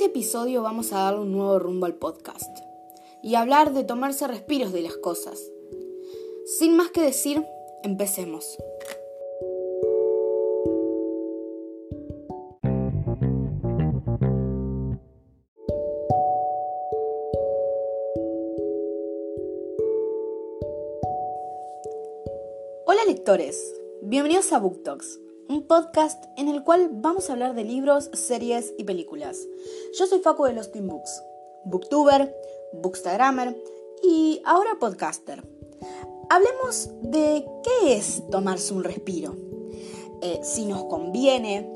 este episodio vamos a darle un nuevo rumbo al podcast y hablar de tomarse respiros de las cosas. Sin más que decir, empecemos. Hola lectores, bienvenidos a Book Talks un podcast en el cual vamos a hablar de libros, series y películas. Yo soy Facu de los Team Books, booktuber, bookstagrammer y ahora podcaster. Hablemos de qué es tomarse un respiro, eh, si nos conviene,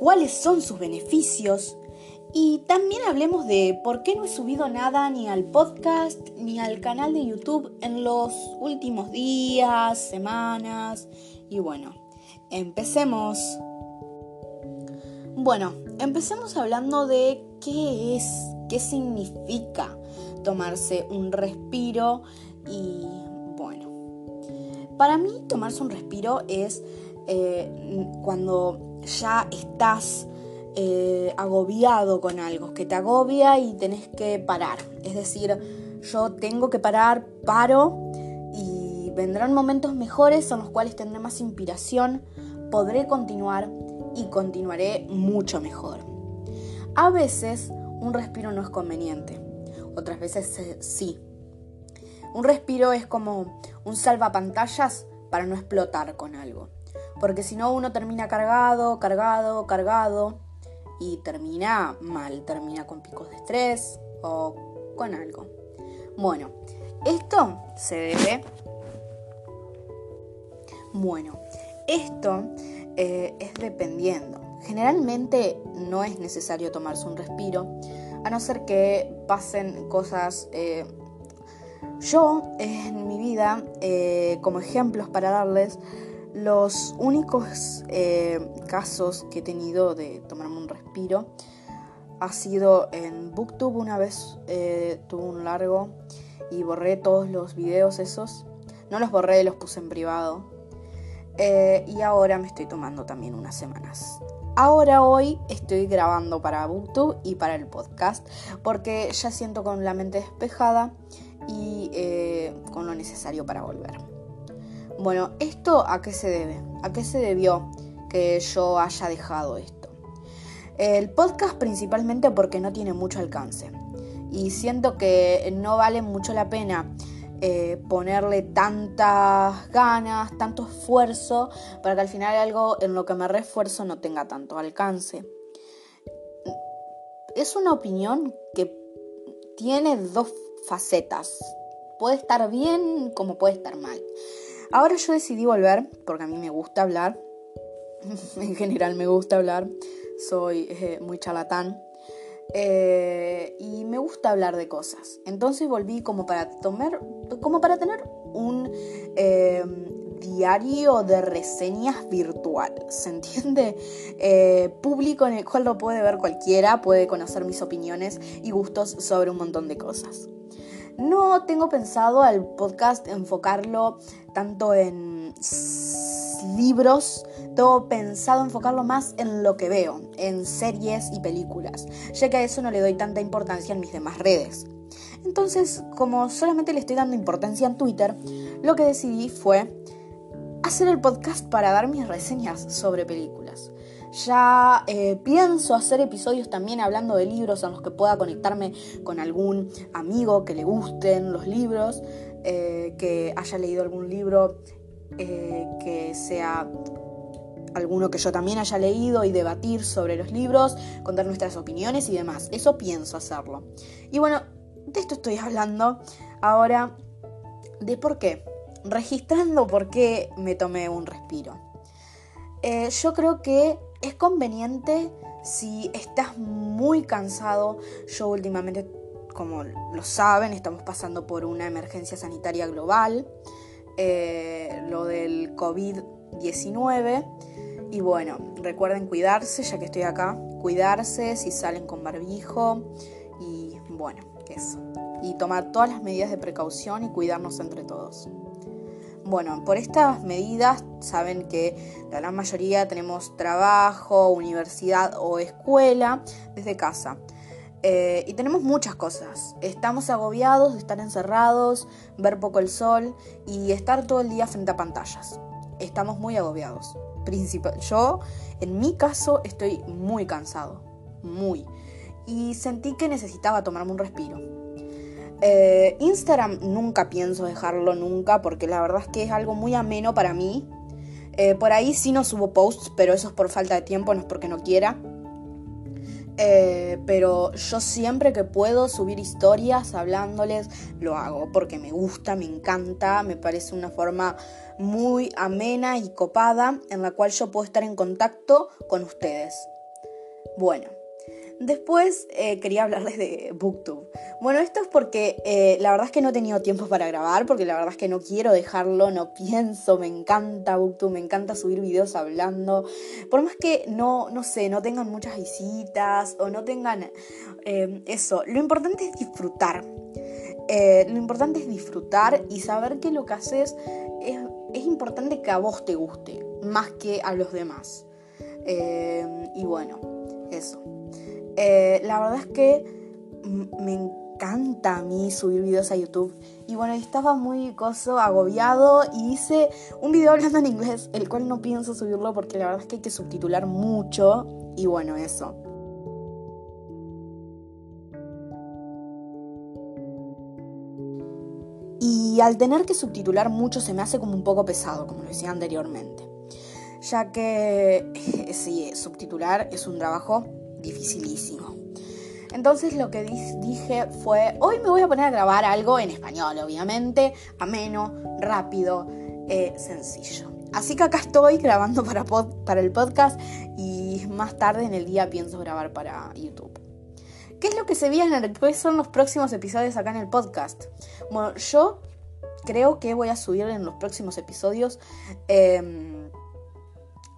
cuáles son sus beneficios y también hablemos de por qué no he subido nada ni al podcast ni al canal de YouTube en los últimos días, semanas y bueno. Empecemos. Bueno, empecemos hablando de qué es, qué significa tomarse un respiro y bueno, para mí tomarse un respiro es eh, cuando ya estás eh, agobiado con algo, que te agobia y tenés que parar. Es decir, yo tengo que parar, paro vendrán momentos mejores en los cuales tendré más inspiración podré continuar y continuaré mucho mejor. A veces un respiro no es conveniente, otras veces sí. Un respiro es como un salvapantallas para no explotar con algo, porque si no uno termina cargado, cargado, cargado y termina mal, termina con picos de estrés o con algo. Bueno, esto se debe... Bueno, esto eh, es dependiendo. Generalmente no es necesario tomarse un respiro, a no ser que pasen cosas... Eh, yo en mi vida, eh, como ejemplos para darles, los únicos casos que he tenido de tomarme un respiro ha sido en Booktube una vez tuve un largo y borré todos los videos esos. No los borré, los puse en privado eh, y ahora me estoy tomando también unas semanas. Ahora hoy estoy grabando para Booktube y para el podcast porque ya siento con la mente despejada y eh, con lo necesario para volver. Bueno, ¿esto a qué se debe? ¿A qué se debió que yo haya dejado esto? El podcast principalmente porque no tiene mucho alcance y siento que no vale mucho la pena eh, ponerle tantas ganas, tanto esfuerzo, para que al final algo en lo que me refuerzo no tenga tanto alcance. Es una opinión que tiene dos facetas. Puede estar bien como puede estar mal. Ahora yo decidí volver, porque a mí me gusta hablar. en general me gusta hablar. Soy eh, muy charlatán. Eh, y me gusta hablar de cosas. Entonces volví como para tomar, como para tener un em, diario de reseñas virtual, ¿se entiende? Eh, público en el cual lo puede ver cualquiera, puede conocer mis opiniones y gustos sobre un montón de cosas. No tengo pensado al podcast enfocarlo tanto en libros, tengo pensado enfocarlo más en lo que veo, en series y películas, ya que a eso no le doy tanta importancia en mis demás redes. Entonces, como solamente le estoy dando importancia en Twitter, lo que decidí fue hacer el podcast para dar mis reseñas sobre películas. Ya eh, pienso hacer episodios también hablando de libros en los que pueda conectarme con algún amigo que le gusten los libros, eh, que haya leído algún libro eh, que sea alguno que yo también haya leído y debatir sobre los libros, contar nuestras opiniones y demás. Eso pienso hacerlo. Y bueno, de esto estoy hablando ahora de por qué. Registrando por qué me tomé un respiro. Eh, yo creo que es conveniente si estás muy cansado. Yo últimamente, como lo saben, estamos pasando por una emergencia sanitaria global. Eh, lo del COVID-19. Y bueno, recuerden cuidarse, ya que estoy acá, cuidarse si salen con barbijo y bueno, eso. Y tomar todas las medidas de precaución y cuidarnos entre todos. Bueno, por estas medidas saben que la gran mayoría tenemos trabajo, universidad o escuela desde casa. Eh, y tenemos muchas cosas. Estamos agobiados de estar encerrados, ver poco el sol y estar todo el día frente a pantallas. Estamos muy agobiados. Principal, yo, en mi caso, estoy muy cansado. Muy. Y sentí que necesitaba tomarme un respiro. Eh, Instagram nunca pienso dejarlo nunca porque la verdad es que es algo muy ameno para mí. Eh, por ahí sí no subo posts, pero eso es por falta de tiempo, no es porque no quiera. Eh, pero yo siempre que puedo subir historias hablándoles, lo hago porque me gusta, me encanta, me parece una forma muy amena y copada en la cual yo puedo estar en contacto con ustedes. Bueno, Después eh, quería hablarles de Booktube. Bueno, esto es porque eh, la verdad es que no he tenido tiempo para grabar, porque la verdad es que no quiero dejarlo, no pienso, me encanta Booktube, me encanta subir videos hablando. Por más que no, no sé, no tengan muchas visitas o no tengan eh, eso, lo importante es disfrutar. lo importante es disfrutar y saber que lo que haces es, es importante que a vos te guste, más que a los demás. y bueno, eso. Eh, la verdad es que me encanta a mí subir videos a YouTube. Y bueno, estaba muy coso, agobiado y hice un video hablando en inglés, el cual no pienso subirlo porque la verdad es que hay que subtitular mucho. Y bueno, eso. Y al tener que subtitular mucho se me hace como un poco pesado, como lo decía anteriormente. Ya que sí, subtitular es un trabajo dificilísimo. Entonces lo que dije fue, hoy me voy a poner a grabar algo en español, obviamente, ameno, rápido, eh, sencillo. Así que acá estoy grabando para, el podcast y más tarde en el día pienso grabar para YouTube. ¿Qué es lo que se viene? ¿Cuáles son los próximos episodios acá en el podcast? Bueno, yo creo que voy a subir en los próximos episodios... Em,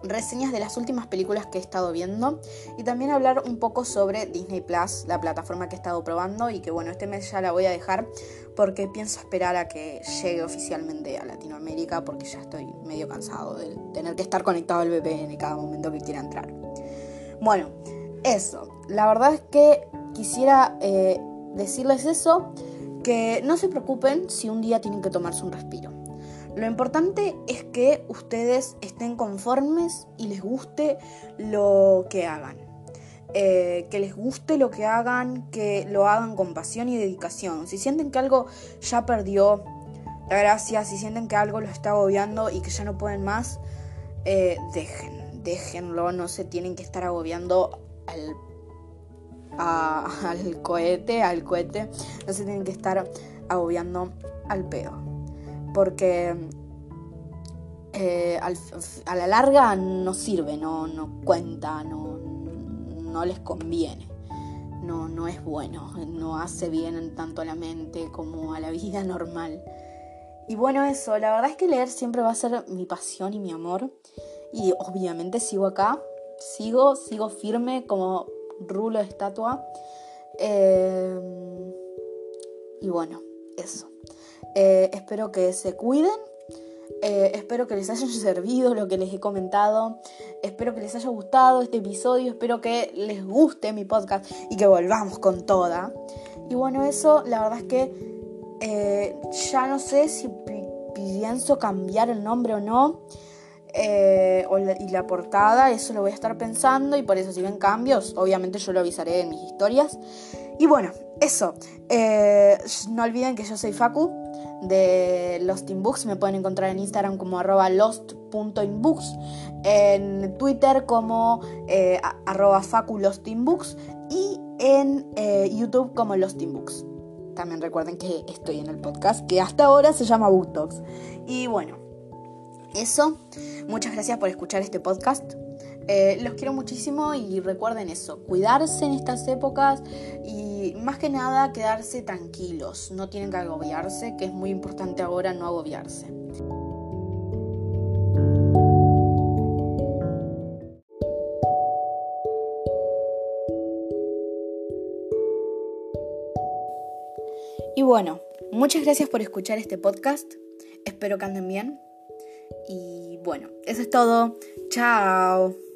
reseñas de las últimas películas que he estado viendo y también hablar un poco sobre Disney Plus, la plataforma que he estado probando y que bueno, este mes ya la voy a dejar porque pienso esperar a que llegue oficialmente a Latinoamérica porque ya estoy medio cansado de tener que estar conectado al VPN cada momento que quiera entrar. Bueno, eso, la verdad es que quisiera eh, decirles eso, que no se preocupen si un día tienen que tomarse un respiro. Lo importante es que ustedes estén conformes y les guste lo que hagan. Eh, que les guste lo que hagan, que lo hagan con pasión y dedicación. Si sienten que algo ya perdió la gracia, si sienten que algo lo está agobiando y que ya no pueden más, eh, dejen, déjenlo, no se tienen que estar agobiando al, al cohete, al cohete, no se tienen que estar agobiando al pedo porque eh, a la larga no sirve, no, no cuenta, no, no les conviene. No, no es bueno, no hace bien tanto a la mente como a la vida normal. Y bueno, eso, la verdad es que leer siempre va a ser mi pasión y mi amor. Y obviamente sigo acá, sigo, sigo firme como rulo de estatua. Eh, y bueno, eso. Eh, espero que se cuiden. Eh, espero que les haya servido lo que les he comentado. Espero que les haya gustado este episodio. Espero que les guste mi podcast y que volvamos con toda. Y bueno, eso la verdad es que eh, ya no sé si pienso cambiar el nombre o no. y la portada, eso lo voy a estar pensando y por eso si ven cambios, obviamente yo lo avisaré en mis historias. Y bueno, eso. no olviden que yo soy Facu, de Lost in Books. Me pueden encontrar en Instagram como arroba lost.inbooks, en Twitter como eh, arroba faculostinbooks y en eh, YouTube como Lost Books. También recuerden que estoy en el podcast que hasta ahora se llama Book Talks. Y bueno, eso. Muchas gracias por escuchar este podcast. Eh, los quiero muchísimo y recuerden eso, cuidarse en estas épocas y más que nada quedarse tranquilos, no tienen que agobiarse, que es muy importante ahora no agobiarse. Y bueno, muchas gracias por escuchar este podcast, espero que anden bien y bueno, eso es todo, chao.